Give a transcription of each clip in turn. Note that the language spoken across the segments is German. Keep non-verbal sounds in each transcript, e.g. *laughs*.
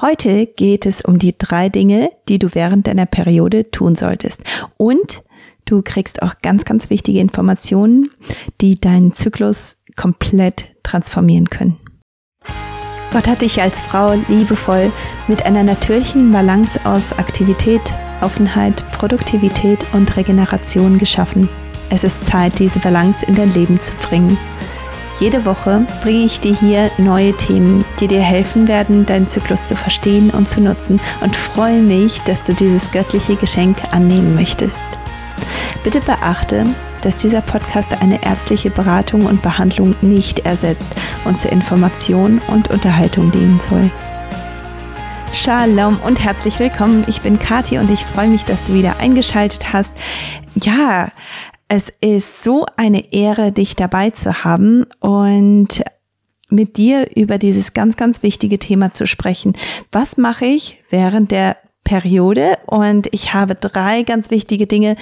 Heute geht es um die drei Dinge, die du während deiner Periode tun solltest. Und du kriegst auch ganz, ganz wichtige Informationen, die deinen Zyklus komplett transformieren können. Gott hat dich als Frau liebevoll mit einer natürlichen Balance aus Aktivität, Offenheit, Produktivität und Regeneration geschaffen. Es ist Zeit, diese Balance in dein Leben zu bringen. Jede Woche bringe ich dir hier neue Themen, die dir helfen werden, deinen Zyklus zu verstehen und zu nutzen und freue mich, dass du dieses göttliche Geschenk annehmen möchtest. Bitte beachte, dass dieser Podcast eine ärztliche Beratung und Behandlung nicht ersetzt und zur Information und Unterhaltung dienen soll. Shalom und herzlich willkommen. Ich bin Kathi und ich freue mich, dass du wieder eingeschaltet hast. Ja, es ist so eine Ehre, dich dabei zu haben und mit dir über dieses ganz, ganz wichtige Thema zu sprechen. Was mache ich während der Periode und ich habe drei ganz wichtige Dinge,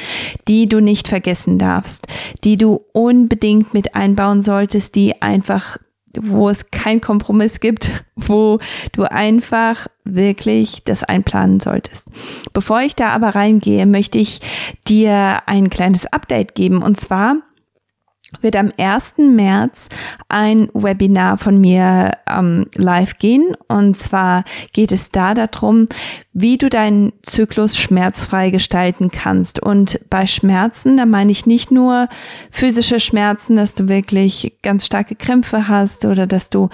die du nicht vergessen darfst, die du unbedingt mit einbauen solltest, die einfach wo es keinen Kompromiss gibt, *laughs* wo du einfach wirklich das einplanen solltest. Bevor ich da aber reingehe, möchte ich dir ein kleines Update geben und zwar wird am 1. März ein Webinar von mir ähm, live gehen. Und zwar geht es da darum, wie du deinen Zyklus schmerzfrei gestalten kannst. Und bei Schmerzen, da meine ich nicht nur physische Schmerzen, dass du wirklich ganz starke Krämpfe hast oder dass du,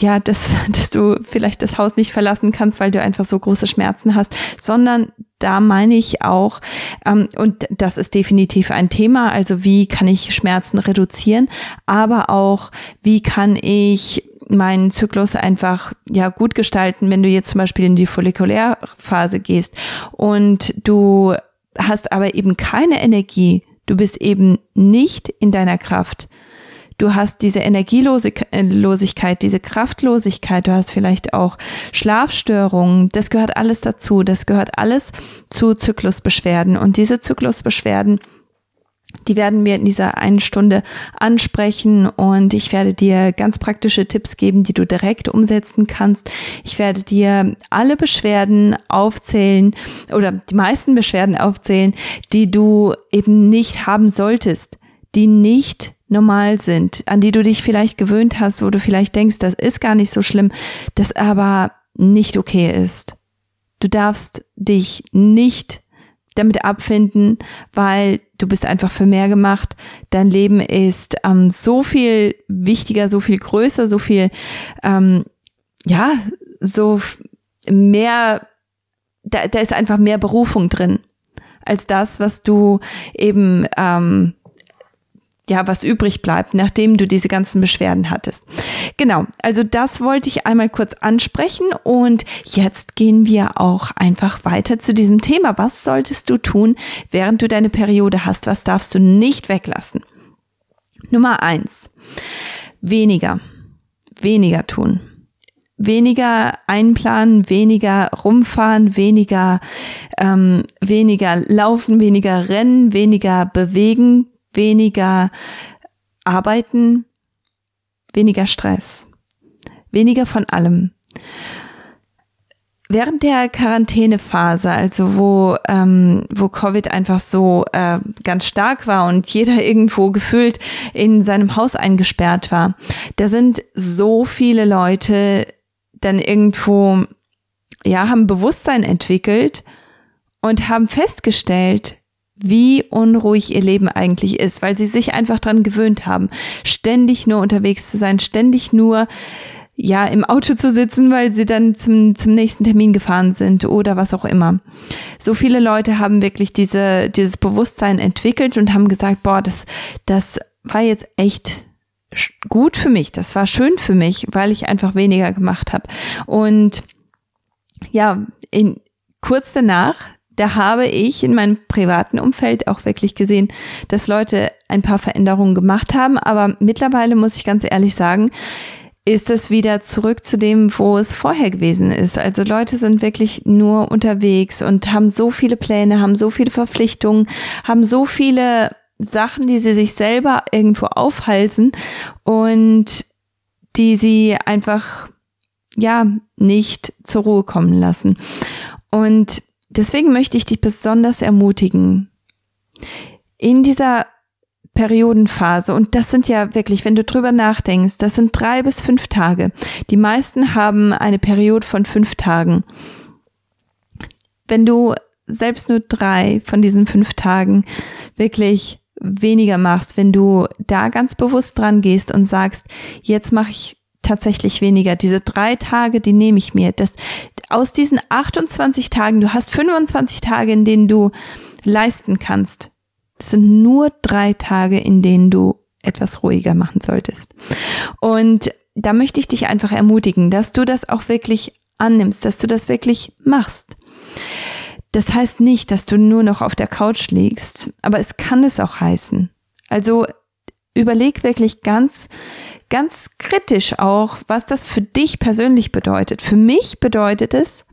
ja, dass, *laughs* dass du vielleicht das Haus nicht verlassen kannst, weil du einfach so große Schmerzen hast, sondern da meine ich auch, ähm, und das ist definitiv ein Thema, also wie kann ich Schmerzen reduzieren, aber auch, wie kann ich meinen Zyklus einfach ja gut gestalten, wenn du jetzt zum Beispiel in die Follikulärphase gehst und du hast aber eben keine Energie, du bist eben nicht in deiner Kraft, Du hast diese Energielosigkeit, diese Kraftlosigkeit, du hast vielleicht auch Schlafstörungen. Das gehört alles dazu. Das gehört alles zu Zyklusbeschwerden. Und diese Zyklusbeschwerden, die werden wir in dieser einen Stunde ansprechen und ich werde dir ganz praktische Tipps geben, die du direkt umsetzen kannst. Ich werde dir alle Beschwerden aufzählen oder die meisten Beschwerden aufzählen, die du eben nicht haben solltest, die nicht normal sind, an die du dich vielleicht gewöhnt hast, wo du vielleicht denkst, das ist gar nicht so schlimm, das aber nicht okay ist. Du darfst dich nicht damit abfinden, weil du bist einfach für mehr gemacht. Dein Leben ist ähm, so viel wichtiger, so viel größer, so viel, ähm, ja, so mehr, da, da ist einfach mehr Berufung drin als das, was du eben ähm, ja, was übrig bleibt, nachdem du diese ganzen Beschwerden hattest. Genau, also das wollte ich einmal kurz ansprechen und jetzt gehen wir auch einfach weiter zu diesem Thema. Was solltest du tun, während du deine Periode hast? Was darfst du nicht weglassen? Nummer eins, weniger, weniger tun. Weniger einplanen, weniger rumfahren, weniger, ähm, weniger laufen, weniger rennen, weniger bewegen, weniger arbeiten, weniger Stress, weniger von allem. Während der Quarantänephase, also wo, ähm, wo Covid einfach so äh, ganz stark war und jeder *laughs* irgendwo gefühlt in seinem Haus eingesperrt war, da sind so viele Leute dann irgendwo, ja, haben Bewusstsein entwickelt und haben festgestellt, wie unruhig ihr Leben eigentlich ist, weil sie sich einfach dran gewöhnt haben, ständig nur unterwegs zu sein, ständig nur ja im Auto zu sitzen, weil sie dann zum, zum nächsten Termin gefahren sind oder was auch immer. So viele Leute haben wirklich diese, dieses Bewusstsein entwickelt und haben gesagt, boah, das, das war jetzt echt gut für mich, das war schön für mich, weil ich einfach weniger gemacht habe. Und ja, in, kurz danach da habe ich in meinem privaten Umfeld auch wirklich gesehen, dass Leute ein paar Veränderungen gemacht haben. Aber mittlerweile muss ich ganz ehrlich sagen, ist es wieder zurück zu dem, wo es vorher gewesen ist. Also Leute sind wirklich nur unterwegs und haben so viele Pläne, haben so viele Verpflichtungen, haben so viele Sachen, die sie sich selber irgendwo aufhalsen und die sie einfach ja, nicht zur Ruhe kommen lassen. Und deswegen möchte ich dich besonders ermutigen, in dieser Periodenphase, und das sind ja wirklich, wenn du drüber nachdenkst, das sind drei bis fünf Tage. Die meisten haben eine Periode von fünf Tagen. Wenn du selbst nur drei von diesen fünf Tagen wirklich weniger machst, wenn du da ganz bewusst dran gehst und sagst, jetzt mache ich tatsächlich weniger. Diese drei Tage, die nehme ich mir. Das, aus diesen 28 Tagen, du hast 25 Tage, in denen du leisten kannst. Das sind nur drei Tage, in denen du etwas ruhiger machen solltest. Und da möchte ich dich einfach ermutigen, dass du das auch wirklich annimmst, dass du das wirklich machst. Das heißt nicht, dass du nur noch auf der Couch liegst, aber es kann es auch heißen. Also überleg wirklich ganz, ganz kritisch auch, was das für dich persönlich bedeutet. Für mich bedeutet es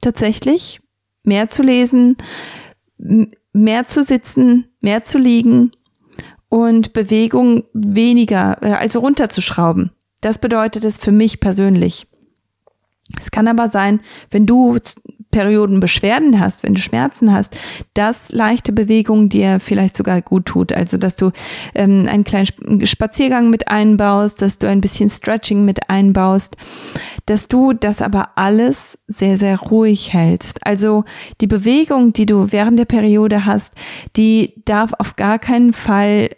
tatsächlich mehr zu lesen, mehr zu sitzen, mehr zu liegen und Bewegung weniger, äh, also runterzuschrauben. Das bedeutet es für mich persönlich. Es kann aber sein, wenn du Periodenbeschwerden hast, wenn du Schmerzen hast, dass leichte Bewegung dir vielleicht sogar gut tut. Also dass du ähm, einen kleinen Spaziergang mit einbaust, dass du ein bisschen Stretching mit einbaust, dass du das aber alles sehr, sehr ruhig hältst. Also die Bewegung, die du während der Periode hast, die darf auf gar keinen Fall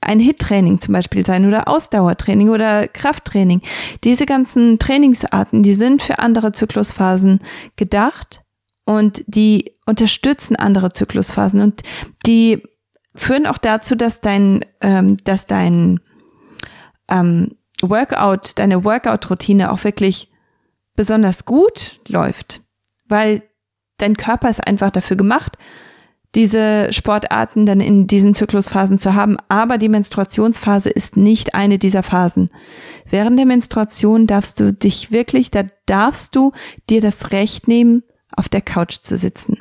ein HIT-Training zum Beispiel sein oder Ausdauertraining oder Krafttraining. Diese ganzen Trainingsarten, die sind für andere Zyklusphasen gedacht und die unterstützen andere Zyklusphasen und die führen auch dazu, dass dein, ähm, dass dein ähm, Workout, deine Workout-Routine auch wirklich besonders gut läuft, weil dein Körper ist einfach dafür gemacht, diese Sportarten dann in diesen Zyklusphasen zu haben. Aber die Menstruationsphase ist nicht eine dieser Phasen. Während der Menstruation darfst du dich wirklich, da darfst du dir das Recht nehmen, auf der Couch zu sitzen.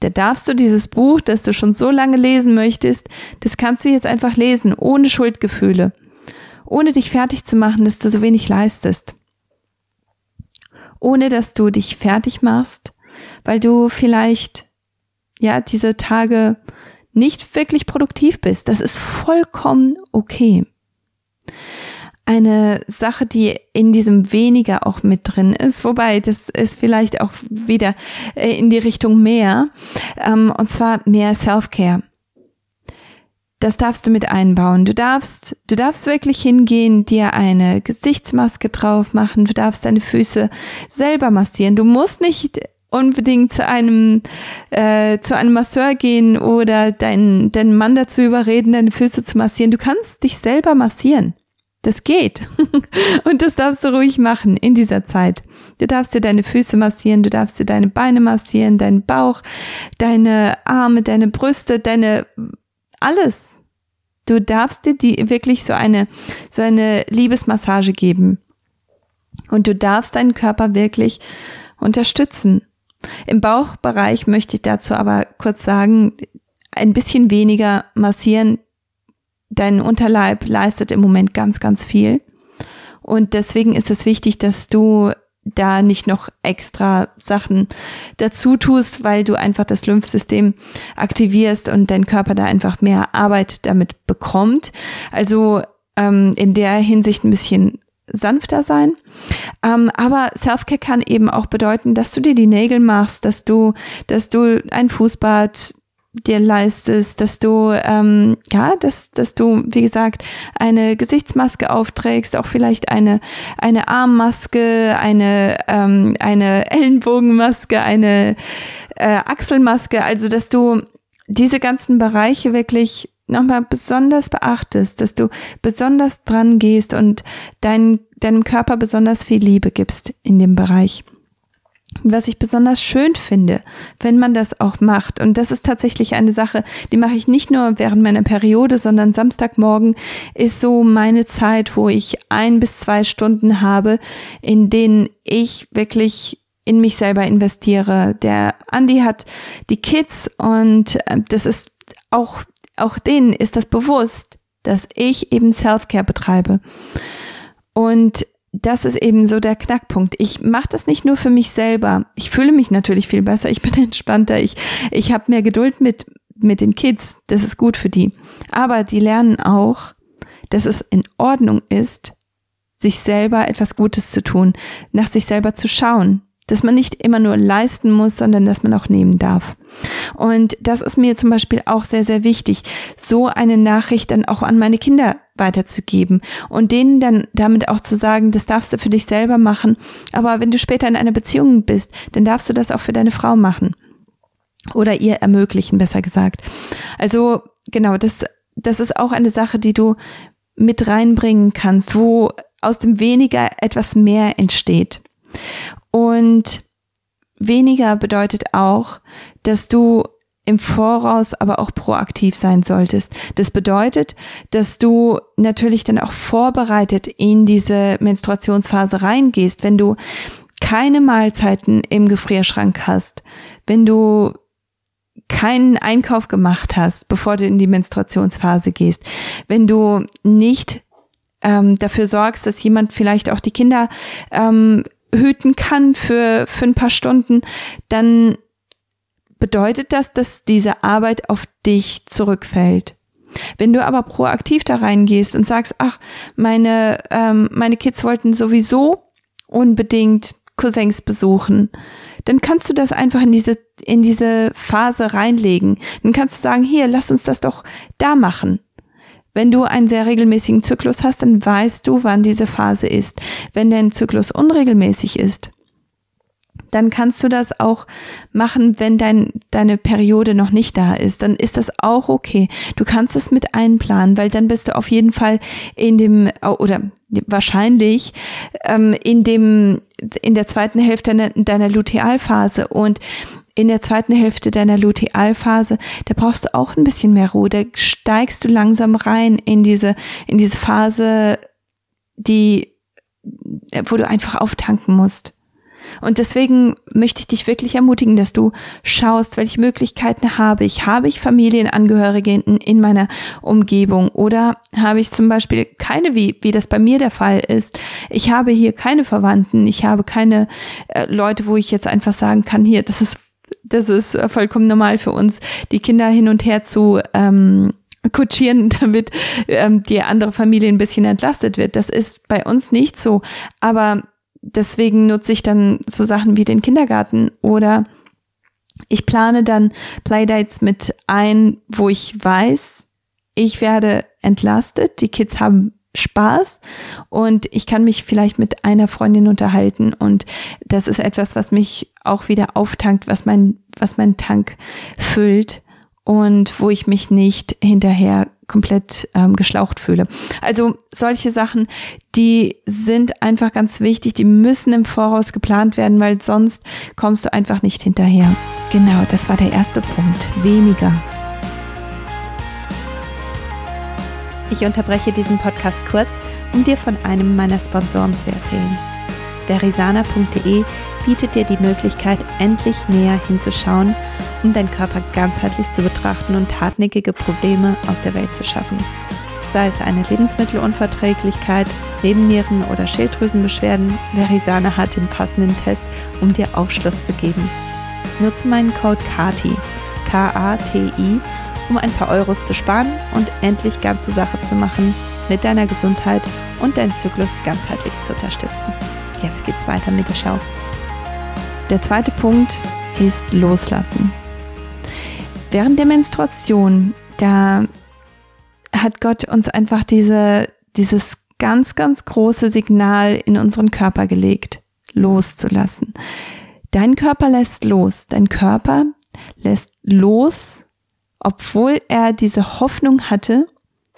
Da darfst du dieses Buch, das du schon so lange lesen möchtest, das kannst du jetzt einfach lesen, ohne Schuldgefühle, ohne dich fertig zu machen, dass du so wenig leistest. Ohne dass du dich fertig machst, weil du vielleicht ja, diese Tage nicht wirklich produktiv bist. Das ist vollkommen okay. Eine Sache, die in diesem weniger auch mit drin ist, wobei das ist vielleicht auch wieder äh, in die Richtung mehr, ähm, und zwar mehr Self-Care. Das darfst du mit einbauen. Du darfst, du darfst wirklich hingehen, dir eine Gesichtsmaske drauf machen. Du darfst deine Füße selber massieren. Du musst nicht unbedingt zu einem äh, zu einem Masseur gehen oder deinen deinen Mann dazu überreden, deine Füße zu massieren. Du kannst dich selber massieren. Das geht. *laughs* Und das darfst du ruhig machen in dieser Zeit. Du darfst dir deine Füße massieren, du darfst dir deine Beine massieren, deinen Bauch, deine Arme, deine Brüste, deine alles. Du darfst dir die wirklich so eine so eine Liebesmassage geben. Und du darfst deinen Körper wirklich unterstützen. Im Bauchbereich möchte ich dazu aber kurz sagen, ein bisschen weniger massieren. Dein Unterleib leistet im Moment ganz, ganz viel. Und deswegen ist es wichtig, dass du da nicht noch extra Sachen dazu tust, weil du einfach das Lymphsystem aktivierst und dein Körper da einfach mehr Arbeit damit bekommt. Also ähm, in der Hinsicht ein bisschen sanfter sein. Ähm, aber Selfcare kann eben auch bedeuten, dass du dir die Nägel machst, dass du, dass du ein Fußbad dir leistest, dass du ähm, ja, dass dass du wie gesagt eine Gesichtsmaske aufträgst, auch vielleicht eine eine Armmaske, eine ähm, eine Ellenbogenmaske, eine äh, Achselmaske, also dass du diese ganzen Bereiche wirklich nochmal besonders beachtest, dass du besonders dran gehst und dein, deinem Körper besonders viel Liebe gibst in dem Bereich. Was ich besonders schön finde, wenn man das auch macht, und das ist tatsächlich eine Sache, die mache ich nicht nur während meiner Periode, sondern Samstagmorgen ist so meine Zeit, wo ich ein bis zwei Stunden habe, in denen ich wirklich in mich selber investiere. Der Andi hat die Kids und äh, das ist auch auch denen ist das bewusst, dass ich eben Self-Care betreibe. Und das ist eben so der Knackpunkt. Ich mache das nicht nur für mich selber. Ich fühle mich natürlich viel besser, ich bin *laughs* entspannter, ich, ich habe mehr Geduld mit, mit den Kids, das ist gut für die. Aber die lernen auch, dass es in Ordnung ist, sich selber etwas Gutes zu tun, nach sich selber zu schauen, dass man nicht immer nur leisten muss, sondern dass man auch nehmen darf. Und das ist mir zum Beispiel auch sehr, sehr wichtig, so eine Nachricht dann auch an meine Kinder weiterzugeben und denen dann damit auch zu sagen, das darfst du für dich selber machen, aber wenn du später in einer Beziehung bist, dann darfst du das auch für deine Frau machen. Oder ihr ermöglichen, besser gesagt. Also genau, das, das ist auch eine Sache, die du mit reinbringen kannst, wo aus dem weniger etwas mehr entsteht. Und weniger bedeutet auch, dass du im Voraus aber auch proaktiv sein solltest. Das bedeutet, dass du natürlich dann auch vorbereitet in diese Menstruationsphase reingehst, wenn du keine Mahlzeiten im Gefrierschrank hast, wenn du keinen Einkauf gemacht hast, bevor du in die Menstruationsphase gehst, wenn du nicht ähm, dafür sorgst, dass jemand vielleicht auch die Kinder ähm, hüten kann für, für ein paar Stunden, dann bedeutet das, dass diese Arbeit auf dich zurückfällt. Wenn du aber proaktiv da reingehst und sagst, ach, meine, ähm, meine Kids wollten sowieso unbedingt Cousins besuchen, dann kannst du das einfach in diese, in diese Phase reinlegen. Dann kannst du sagen, hier, lass uns das doch da machen. Wenn du einen sehr regelmäßigen Zyklus hast, dann weißt du, wann diese Phase ist. Wenn dein Zyklus unregelmäßig ist, dann kannst du das auch machen, wenn dein, deine Periode noch nicht da ist. Dann ist das auch okay. Du kannst es mit einplanen, weil dann bist du auf jeden Fall in dem, oder wahrscheinlich ähm, in dem, in der zweiten Hälfte deiner, deiner Lutealphase und in der zweiten Hälfte deiner Lutealphase, da brauchst du auch ein bisschen mehr Ruhe. Da steigst du langsam rein in diese, in diese Phase, die, wo du einfach auftanken musst. Und deswegen möchte ich dich wirklich ermutigen, dass du schaust, welche Möglichkeiten habe ich. Habe ich Familienangehörige in, in meiner Umgebung oder habe ich zum Beispiel keine, wie, wie das bei mir der Fall ist. Ich habe hier keine Verwandten, ich habe keine äh, Leute, wo ich jetzt einfach sagen kann, hier, das ist das ist äh, vollkommen normal für uns, die Kinder hin und her zu ähm, kutschieren, *laughs* damit ähm, die andere Familie ein bisschen entlastet wird. Das ist bei uns nicht so. Aber deswegen nutze ich dann so Sachen wie den Kindergarten oder ich plane dann Playdates mit ein, wo ich weiß, ich werde entlastet, die Kids haben Spaß und ich kann mich vielleicht mit einer Freundin unterhalten und das ist etwas, was mich auch wieder auftankt, was mein, was mein Tank füllt und wo ich mich nicht hinterher komplett ähm, geschlaucht fühle. Also solche Sachen, die sind einfach ganz wichtig, die müssen im Voraus geplant werden, weil sonst kommst du einfach nicht hinterher. Genau, das war der erste Punkt. Weniger. Ich unterbreche diesen Podcast kurz, um dir von einem meiner Sponsoren zu erzählen. Verisana.de bietet dir die Möglichkeit, endlich näher hinzuschauen, um deinen Körper ganzheitlich zu betrachten und hartnäckige Probleme aus der Welt zu schaffen. Sei es eine Lebensmittelunverträglichkeit, Nebennieren- oder Schilddrüsenbeschwerden, Verisana hat den passenden Test, um dir Aufschluss zu geben. Nutze meinen Code KATI, K-A-T-I, um ein paar Euros zu sparen und endlich ganze Sache zu machen, mit deiner Gesundheit und deinen Zyklus ganzheitlich zu unterstützen. Jetzt geht's weiter mit der Schau. Der zweite Punkt ist Loslassen. Während der Menstruation, da hat Gott uns einfach diese, dieses ganz, ganz große Signal in unseren Körper gelegt, loszulassen. Dein Körper lässt los. Dein Körper lässt los obwohl er diese Hoffnung hatte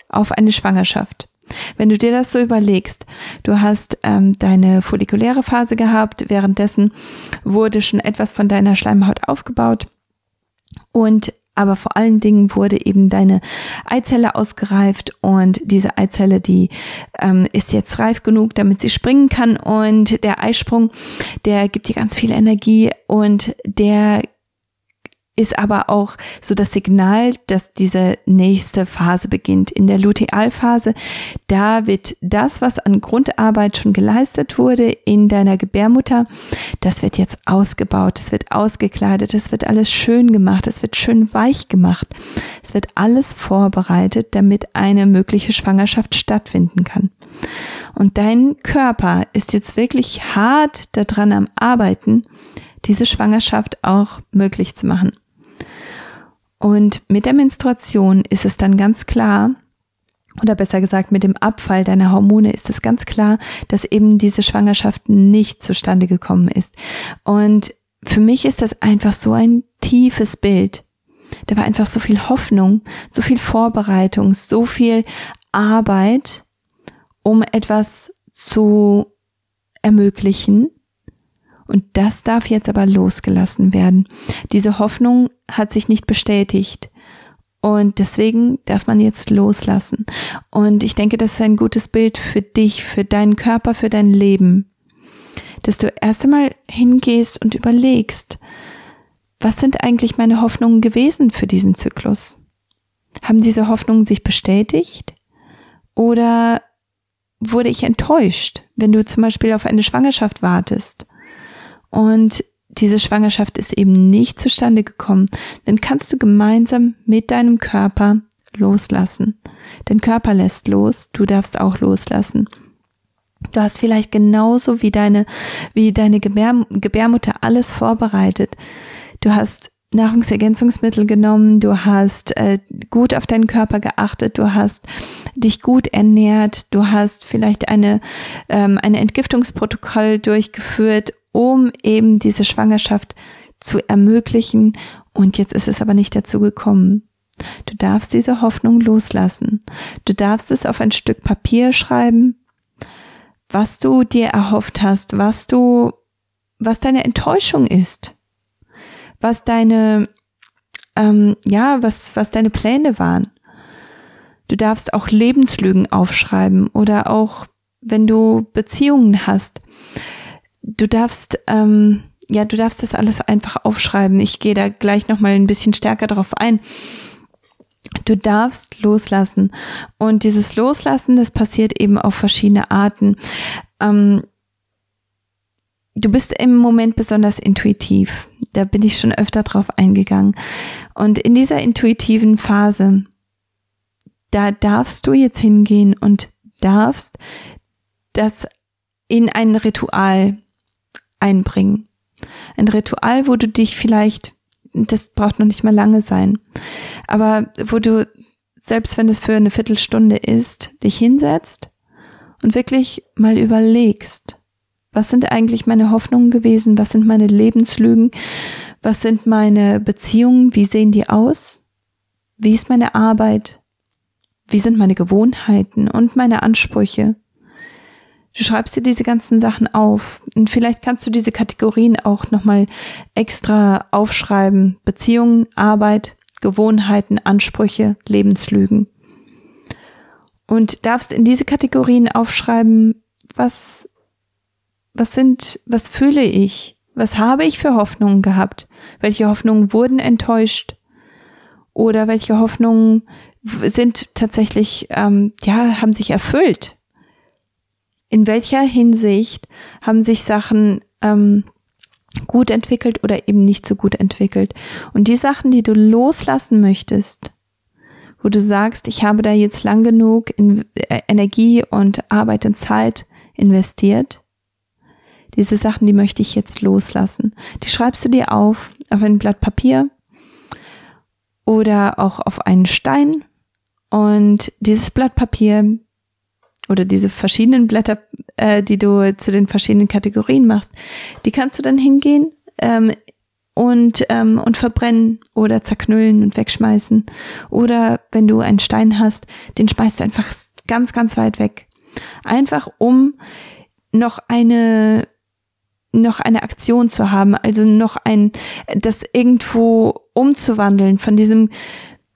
auf eine Schwangerschaft. Wenn du dir das so überlegst, du hast ähm, deine follikuläre Phase gehabt, währenddessen wurde schon etwas von deiner Schleimhaut aufgebaut und aber vor allen Dingen wurde eben deine Eizelle ausgereift und diese Eizelle, die ähm, ist jetzt reif genug, damit sie springen kann und der Eisprung, der gibt dir ganz viel Energie und der ist aber auch so das Signal, dass diese nächste Phase beginnt. In der Lutealphase, da wird das, was an Grundarbeit schon geleistet wurde in deiner Gebärmutter, das wird jetzt ausgebaut, es wird ausgekleidet, es wird alles schön gemacht, es wird schön weich gemacht. Es wird alles vorbereitet, damit eine mögliche Schwangerschaft stattfinden kann. Und dein Körper ist jetzt wirklich hart daran am Arbeiten, diese Schwangerschaft auch möglich zu machen. Und mit der Menstruation ist es dann ganz klar, oder besser gesagt mit dem Abfall deiner Hormone ist es ganz klar, dass eben diese Schwangerschaft nicht zustande gekommen ist. Und für mich ist das einfach so ein tiefes Bild. Da war einfach so viel Hoffnung, so viel Vorbereitung, so viel Arbeit, um etwas zu ermöglichen, und das darf jetzt aber losgelassen werden. Diese Hoffnung hat sich nicht bestätigt. Und deswegen darf man jetzt loslassen. Und ich denke, das ist ein gutes Bild für dich, für deinen Körper, für dein Leben. Dass du erst einmal hingehst und überlegst, was sind eigentlich meine Hoffnungen gewesen für diesen Zyklus? Haben diese Hoffnungen sich bestätigt? Oder wurde ich enttäuscht, wenn du zum Beispiel auf eine Schwangerschaft wartest? Und diese Schwangerschaft ist eben nicht zustande gekommen, dann kannst du gemeinsam mit deinem Körper loslassen. Dein Körper lässt los, du darfst auch loslassen. Du hast vielleicht genauso wie deine, wie deine Gebär, Gebärmutter alles vorbereitet. Du hast Nahrungsergänzungsmittel genommen, du hast äh, gut auf deinen Körper geachtet, du hast dich gut ernährt, du hast vielleicht eine, ähm, ein Entgiftungsprotokoll durchgeführt, um eben diese Schwangerschaft zu ermöglichen. Und jetzt ist es aber nicht dazu gekommen. Du darfst diese Hoffnung loslassen. Du darfst es auf ein Stück Papier schreiben, was du dir erhofft hast, was du, was deine Enttäuschung ist, was deine, ähm, ja, was, was deine Pläne waren. Du darfst auch Lebenslügen aufschreiben oder auch, wenn du Beziehungen hast, du darfst, ähm, ja, du darfst das alles einfach aufschreiben. Ich gehe da gleich nochmal ein bisschen stärker drauf ein. Du darfst loslassen. Und dieses Loslassen, das passiert eben auf verschiedene Arten. Ähm, du bist im Moment besonders intuitiv. Da bin ich schon öfter drauf eingegangen. Und in dieser intuitiven Phase, da darfst du jetzt hingehen und darfst das in ein Ritual einbringen. Ein Ritual, wo du dich vielleicht, das braucht noch nicht mal lange sein, aber wo du, selbst wenn es für eine Viertelstunde ist, dich hinsetzt und wirklich mal überlegst, was sind eigentlich meine Hoffnungen gewesen, was sind meine Lebenslügen, was sind meine Beziehungen, wie sehen die aus, wie ist meine Arbeit, wie sind meine Gewohnheiten und meine Ansprüche, Du schreibst dir diese ganzen Sachen auf und vielleicht kannst du diese Kategorien auch nochmal extra aufschreiben. Beziehungen, Arbeit, Gewohnheiten, Ansprüche, Lebenslügen. Und darfst in diese Kategorien aufschreiben, was, was sind, was fühle ich? Was habe ich für Hoffnungen gehabt? Welche Hoffnungen wurden enttäuscht? Oder welche Hoffnungen sind tatsächlich, ähm, ja, haben sich erfüllt? In welcher Hinsicht haben sich Sachen ähm, gut entwickelt oder eben nicht so gut entwickelt. Und die Sachen, die du loslassen möchtest, wo du sagst, ich habe da jetzt lang genug in äh, Energie und Arbeit und Zeit investiert, diese Sachen, die möchte ich jetzt loslassen. Die schreibst du dir auf, auf ein Blatt Papier oder auch auf einen Stein. Und dieses Blatt Papier oder diese verschiedenen Blätter, äh, die du zu den verschiedenen Kategorien machst, die kannst du dann hingehen ähm, und, ähm, und verbrennen oder zerknüllen und wegschmeißen. Oder wenn du einen Stein hast, den schmeißt du einfach ganz, ganz weit weg. Einfach um noch eine noch eine Aktion zu haben, also noch ein, das irgendwo umzuwandeln von diesem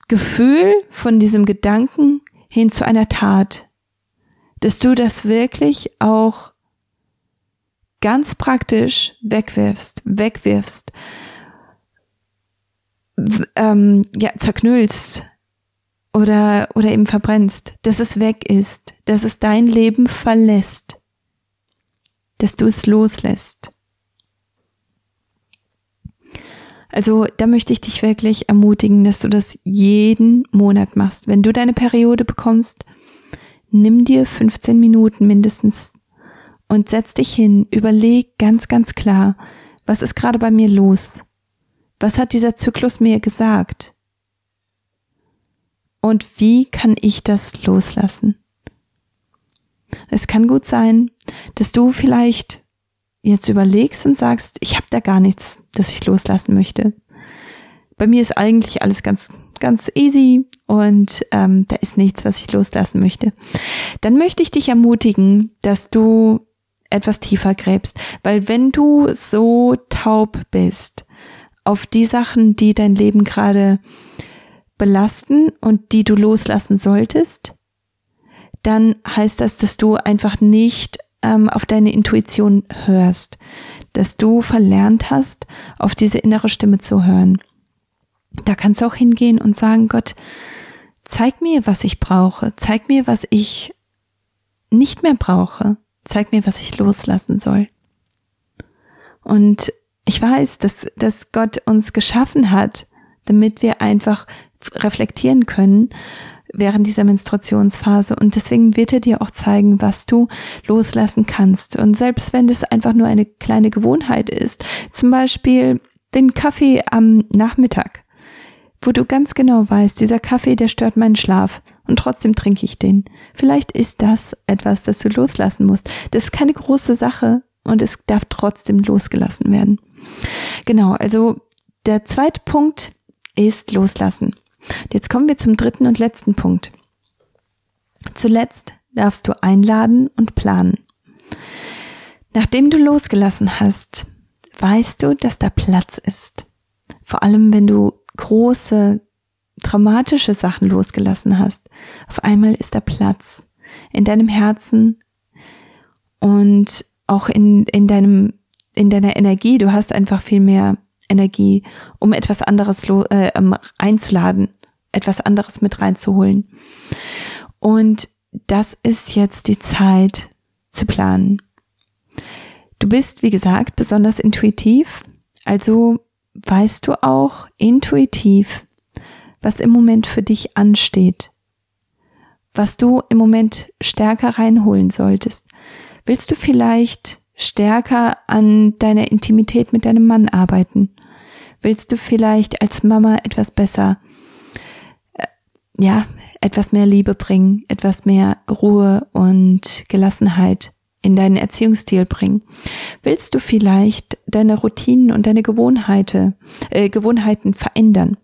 Gefühl, von diesem Gedanken hin zu einer Tat, dass du das wirklich auch ganz praktisch wegwirfst, wegwirfst. ähm, ja, zerknüllst oder, oder eben verbrennst, dass es weg ist, dass es dein Leben verlässt, dass du es loslässt. Also da möchte ich dich wirklich ermutigen, dass du das jeden Monat machst. Wenn du deine Periode bekommst, nimm dir 15 Minuten mindestens und setz dich hin, überleg ganz, ganz klar, was ist gerade bei mir los? Was hat dieser Zyklus mir gesagt? Und wie kann ich das loslassen? Es kann gut sein, dass du vielleicht jetzt überlegst und sagst, ich habe da gar nichts, das ich loslassen möchte. Bei mir ist eigentlich alles ganz, ganz easy und ähm, da ist nichts, was ich loslassen möchte. Dann möchte ich dich ermutigen, dass du etwas tiefer gräbst, weil wenn du so taub bist auf die Sachen, die dein Leben gerade belasten und die du loslassen solltest, dann heißt das, dass du einfach nicht ähm, auf deine Intuition hörst, dass du verlernt hast, auf diese innere Stimme zu hören. Da kannst du auch hingehen und sagen, Gott, zeig mir, was ich brauche, zeig mir, was ich nicht mehr brauche, zeig mir, was ich loslassen soll. Und ich weiß, dass, dass Gott uns geschaffen hat, damit wir einfach reflektieren können während dieser Menstruationsphase und deswegen wird er dir auch zeigen, was du loslassen kannst. Und selbst wenn das einfach nur eine kleine Gewohnheit ist, zum Beispiel den Kaffee am Nachmittag, wo du ganz genau weißt, dieser Kaffee, der stört meinen Schlaf und trotzdem trinke ich den. Vielleicht ist das etwas, das du loslassen musst. Das ist keine große Sache und es darf trotzdem losgelassen werden. Genau, also der zweite Punkt ist loslassen. Jetzt kommen wir zum dritten und letzten Punkt. Zuletzt darfst du einladen und planen. Nachdem du losgelassen hast, weißt du, dass da Platz ist. Vor allem, wenn du große, traumatische Sachen losgelassen hast. Auf einmal ist da Platz in deinem Herzen und auch in, in deinem, in deiner Energie. Du hast einfach viel mehr Energie, um etwas anderes äh, ähm, einzuladen, etwas anderes mit reinzuholen. Und das ist jetzt die Zeit zu planen. Du bist, wie gesagt, besonders intuitiv, also weißt du auch intuitiv, was im Moment für dich ansteht, was du im Moment stärker reinholen solltest. Willst du vielleicht stärker an deiner Intimität mit deinem Mann arbeiten? Willst du vielleicht als Mama etwas besser, äh, ja, etwas mehr Liebe bringen, etwas mehr Ruhe und Gelassenheit in deinen Erziehungsstil bringen? Willst du vielleicht deine Routinen und deine Gewohnheiten, äh, Gewohnheiten verändern?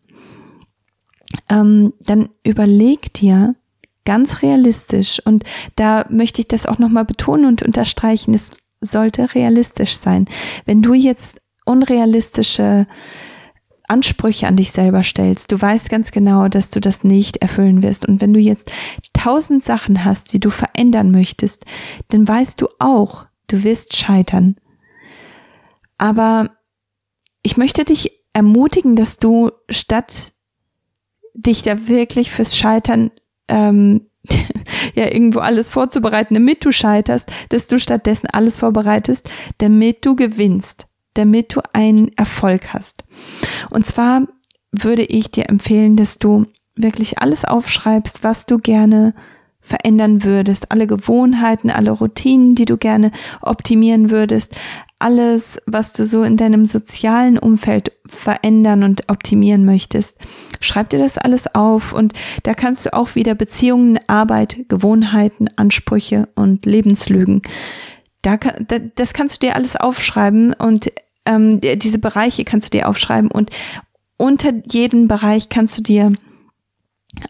Ähm, dann überleg dir ganz realistisch und da möchte ich das auch nochmal betonen und unterstreichen, es sollte realistisch sein. Wenn du jetzt unrealistische Ansprüche an dich selber stellst, du weißt ganz genau, dass du das nicht erfüllen wirst. Und wenn du jetzt tausend Sachen hast, die du verändern möchtest, dann weißt du auch, du wirst scheitern. Aber ich möchte dich ermutigen, dass du statt dich da wirklich fürs Scheitern ähm, *laughs* ja irgendwo alles vorzubereiten, damit du scheiterst, dass du stattdessen alles vorbereitest, damit du gewinnst, damit du einen Erfolg hast. Und zwar würde ich dir empfehlen, dass du wirklich alles aufschreibst, was du gerne verändern würdest, alle Gewohnheiten, alle Routinen, die du gerne optimieren würdest, alles, was du so in deinem sozialen Umfeld verändern und optimieren möchtest. Schreib dir das alles auf und da kannst du auch wieder Beziehungen, Arbeit, Gewohnheiten, Ansprüche und Lebenslügen. Da, das kannst du dir alles aufschreiben und ähm, diese Bereiche kannst du dir aufschreiben und unter jeden Bereich kannst du dir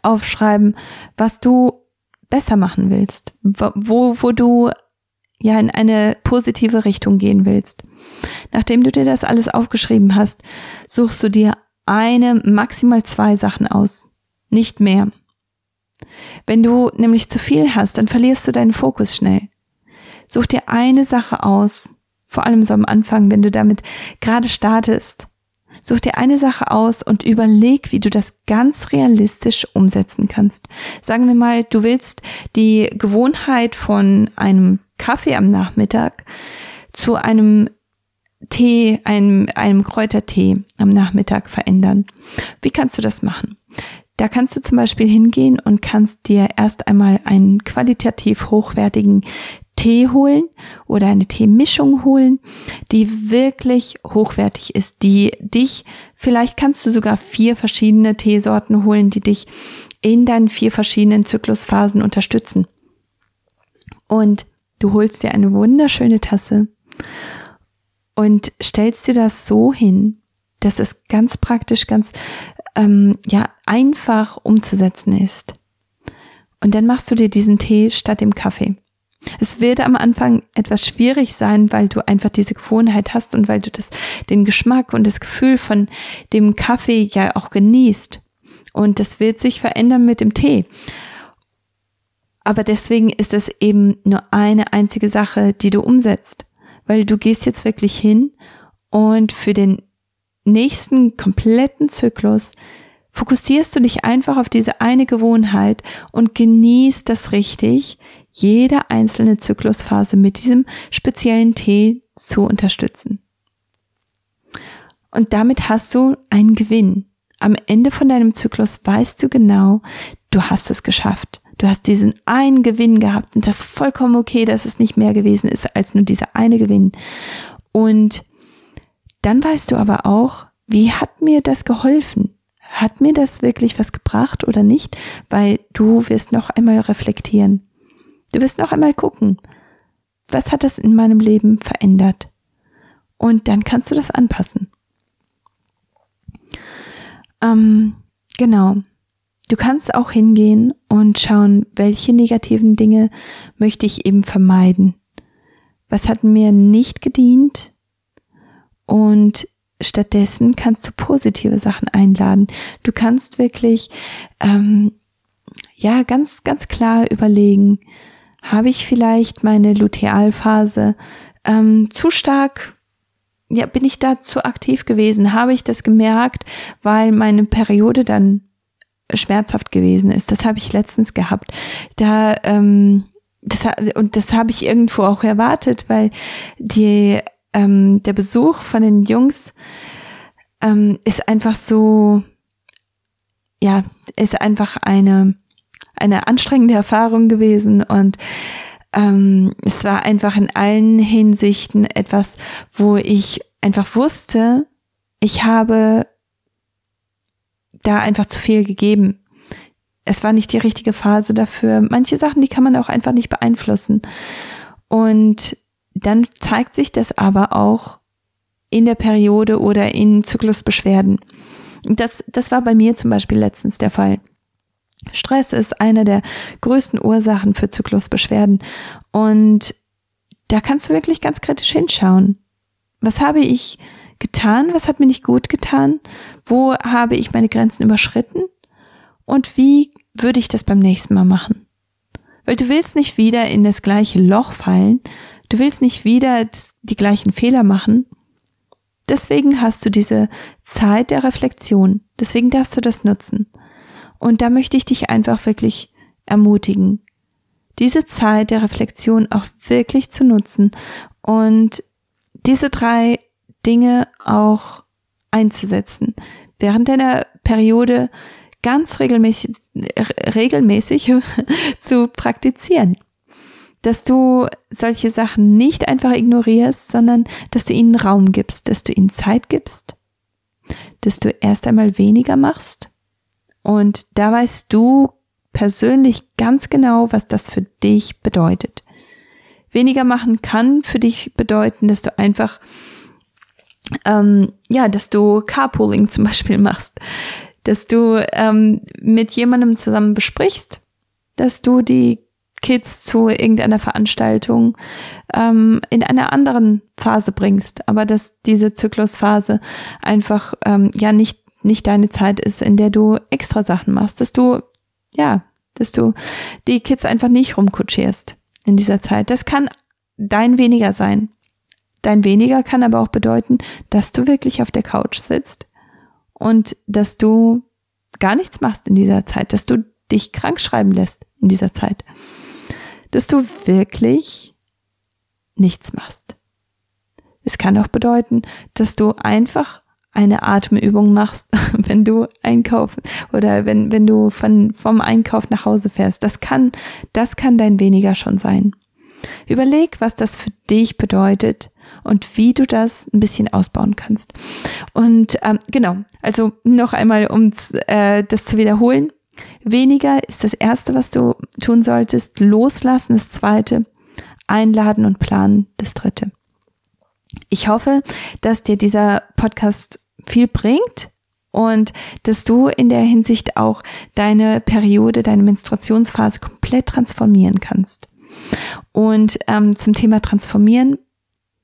aufschreiben, was du besser machen willst, wo, wo du ja in eine positive Richtung gehen willst. Nachdem du dir das alles aufgeschrieben hast, suchst du dir eine, maximal zwei Sachen aus. Nicht mehr. Wenn du nämlich zu viel hast, dann verlierst du deinen Fokus schnell. Such dir eine Sache aus, vor allem so am Anfang, wenn du damit gerade startest. Such dir eine Sache aus und überleg, wie du das ganz realistisch umsetzen kannst. Sagen wir mal, du willst die Gewohnheit von einem Kaffee am Nachmittag zu einem Tee, einem, einem Kräutertee am Nachmittag verändern. Wie kannst du das machen? Da kannst du zum Beispiel hingehen und kannst dir erst einmal einen qualitativ hochwertigen Tee holen oder eine Teemischung holen, die wirklich hochwertig ist, die dich, vielleicht kannst du sogar vier verschiedene Teesorten holen, die dich in deinen vier verschiedenen Zyklusphasen unterstützen. Und du holst dir eine wunderschöne Tasse und stellst dir das so hin, dass es ganz praktisch, ganz ähm, ja einfach umzusetzen ist. Und dann machst du dir diesen Tee statt dem Kaffee. Es wird am Anfang etwas schwierig sein, weil du einfach diese Gewohnheit hast und weil du das, den Geschmack und das Gefühl von dem Kaffee ja auch genießt. Und das wird sich verändern mit dem Tee. Aber deswegen ist es eben nur eine einzige Sache, die du umsetzt. Weil du gehst jetzt wirklich hin und für den nächsten kompletten Zyklus fokussierst du dich einfach auf diese eine Gewohnheit und genießt das richtig, jede einzelne Zyklusphase mit diesem speziellen Tee zu unterstützen. Und damit hast du einen Gewinn. Am Ende von deinem Zyklus weißt du genau, du hast es geschafft. Du hast diesen einen Gewinn gehabt und das ist vollkommen okay, dass es nicht mehr gewesen ist als nur dieser eine Gewinn. Und dann weißt du aber auch, wie hat mir das geholfen? Hat mir das wirklich was gebracht oder nicht? Weil du wirst noch einmal reflektieren. Du wirst noch einmal gucken, was hat das in meinem Leben verändert? Und dann kannst du das anpassen. Ähm, genau. Du kannst auch hingehen und schauen, welche negativen Dinge möchte ich eben vermeiden. Was hat mir nicht gedient? Und stattdessen kannst du positive Sachen einladen. Du kannst wirklich, ähm, ja, ganz, ganz klar überlegen, habe ich vielleicht meine Lutealphase ähm, zu stark ja, bin ich da zu aktiv gewesen? Habe ich das gemerkt, weil meine Periode dann schmerzhaft gewesen ist? Das habe ich letztens gehabt. Da ähm, das, und das habe ich irgendwo auch erwartet, weil die ähm, der Besuch von den Jungs ähm, ist einfach so, ja, ist einfach eine eine anstrengende Erfahrung gewesen und ähm, es war einfach in allen Hinsichten etwas, wo ich einfach wusste, ich habe da einfach zu viel gegeben. Es war nicht die richtige Phase dafür. Manche Sachen, die kann man auch einfach nicht beeinflussen. Und dann zeigt sich das aber auch in der Periode oder in Zyklusbeschwerden. Das, das war bei mir zum Beispiel letztens der Fall. Stress ist eine der größten Ursachen für Zyklusbeschwerden. Und da kannst du wirklich ganz kritisch hinschauen. Was habe ich getan? Was hat mir nicht gut getan? Wo habe ich meine Grenzen überschritten? Und wie würde ich das beim nächsten Mal machen? Weil du willst nicht wieder in das gleiche Loch fallen. Du willst nicht wieder die gleichen Fehler machen. Deswegen hast du diese Zeit der Reflexion. Deswegen darfst du das nutzen. Und da möchte ich dich einfach wirklich ermutigen, diese Zeit der Reflexion auch wirklich zu nutzen und diese drei Dinge auch einzusetzen. Während deiner Periode ganz regelmäßig, regelmäßig *laughs* zu praktizieren. Dass du solche Sachen nicht einfach ignorierst, sondern dass du ihnen Raum gibst, dass du ihnen Zeit gibst, dass du erst einmal weniger machst und da weißt du persönlich ganz genau, was das für dich bedeutet. Weniger machen kann für dich bedeuten, dass du einfach, ähm, ja, dass du Carpooling zum *laughs* Beispiel machst, dass du ähm, mit jemandem zusammen besprichst, dass du die Kids zu irgendeiner Veranstaltung ähm, in einer anderen Phase bringst, aber dass diese Zyklusphase einfach ähm, ja nicht nicht deine Zeit ist, in der du extra Sachen machst, dass du, ja, dass du die Kids einfach nicht rumkutschierst in dieser Zeit. Das kann dein weniger sein. Dein weniger kann aber auch bedeuten, dass du wirklich auf der Couch sitzt und dass du gar nichts machst in dieser Zeit, dass du dich krank schreiben lässt in dieser Zeit, dass du wirklich nichts machst. Es kann auch bedeuten, dass du einfach eine Atemübung machst, *laughs* wenn du einkaufen oder wenn, wenn du von, vom Einkauf nach Hause fährst. Das kann, das kann dein weniger schon sein. Überleg, was das für dich bedeutet und wie du das ein bisschen ausbauen kannst. Und ähm, genau, also noch einmal, um äh, das zu wiederholen. Weniger ist das Erste, was du tun solltest. Loslassen das Zweite. Einladen und planen das Dritte. Ich hoffe, dass dir dieser Podcast viel bringt und dass du in der Hinsicht auch deine Periode, deine Menstruationsphase komplett transformieren kannst. Und ähm, zum Thema Transformieren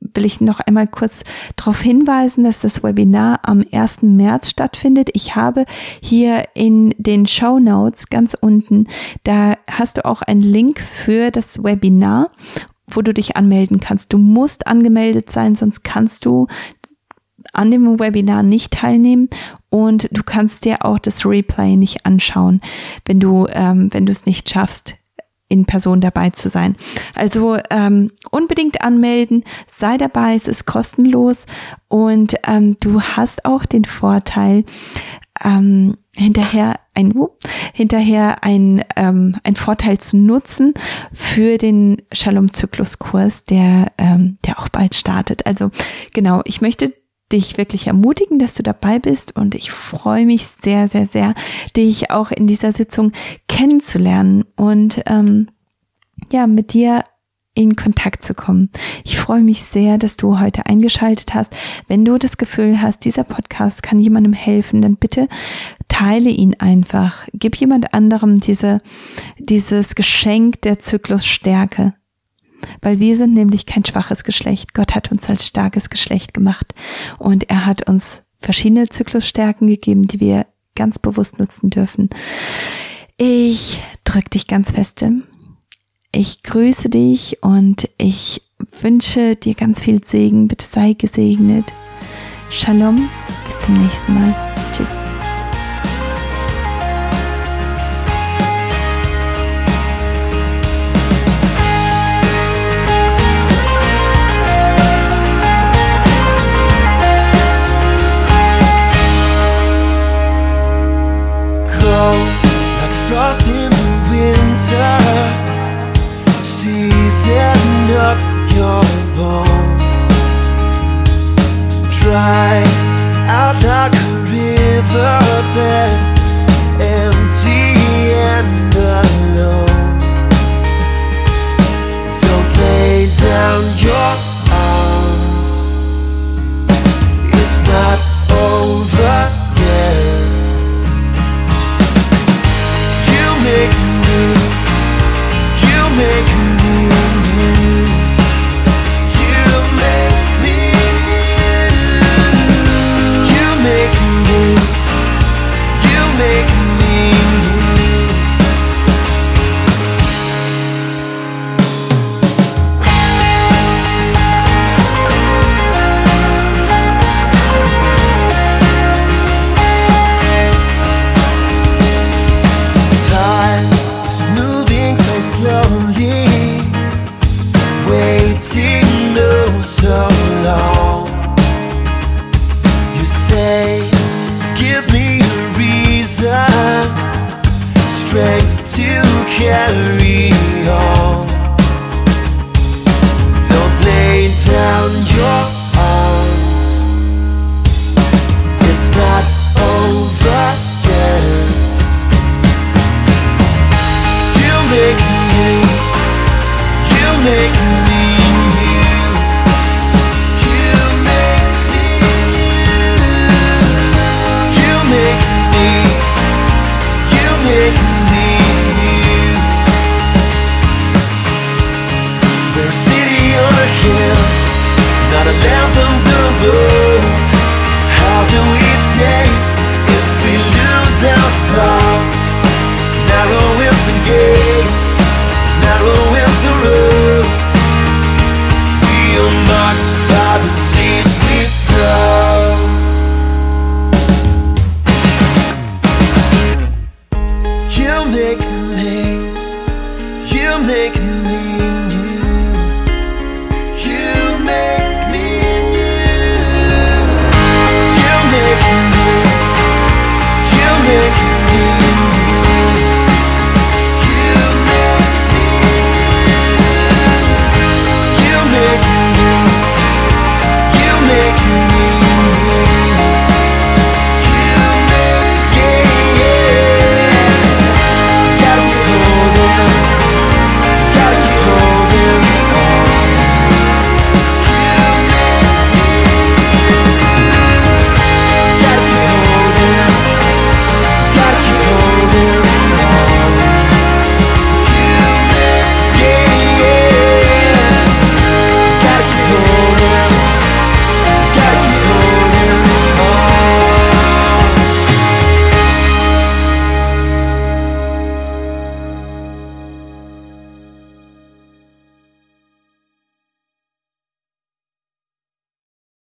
will ich noch einmal kurz darauf hinweisen, dass das Webinar am 1. März stattfindet. Ich habe hier in den Show Notes ganz unten, da hast du auch einen Link für das Webinar wo du dich anmelden kannst. Du musst angemeldet sein, sonst kannst du an dem Webinar nicht teilnehmen und du kannst dir auch das Replay nicht anschauen, wenn du ähm, wenn du es nicht schaffst, in Person dabei zu sein. Also ähm, unbedingt anmelden, sei dabei, es ist kostenlos und ähm, du hast auch den Vorteil, ähm, hinterher ein hinterher ein, ähm, ein Vorteil zu nutzen für den Shalom-Zyklus-Kurs, der, ähm, der auch bald startet. Also genau, ich möchte dich wirklich ermutigen, dass du dabei bist und ich freue mich sehr, sehr, sehr, dich auch in dieser Sitzung kennenzulernen und ähm, ja, mit dir in Kontakt zu kommen. Ich freue mich sehr, dass du heute eingeschaltet hast. Wenn du das Gefühl hast, dieser Podcast kann jemandem helfen, dann bitte teile ihn einfach. Gib jemand anderem diese, dieses Geschenk der Zyklusstärke. Weil wir sind nämlich kein schwaches Geschlecht. Gott hat uns als starkes Geschlecht gemacht. Und er hat uns verschiedene Zyklusstärken gegeben, die wir ganz bewusst nutzen dürfen. Ich drück dich ganz feste. Ich grüße dich und ich wünsche dir ganz viel Segen. Bitte sei gesegnet. Shalom. Bis zum nächsten Mal. Tschüss. like frosty make